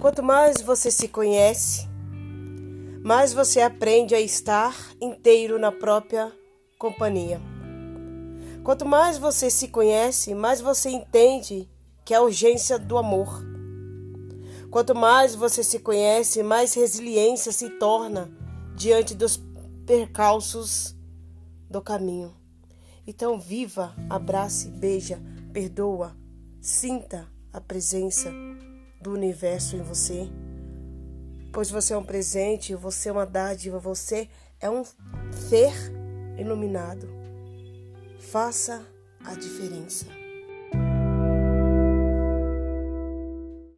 Quanto mais você se conhece, mais você aprende a estar inteiro na própria companhia. Quanto mais você se conhece, mais você entende que é a urgência do amor. Quanto mais você se conhece, mais resiliência se torna diante dos percalços do caminho. Então, viva, abrace, beija, perdoa, sinta a presença do universo em você. Pois você é um presente, você é uma dádiva, você é um ser iluminado. Faça a diferença.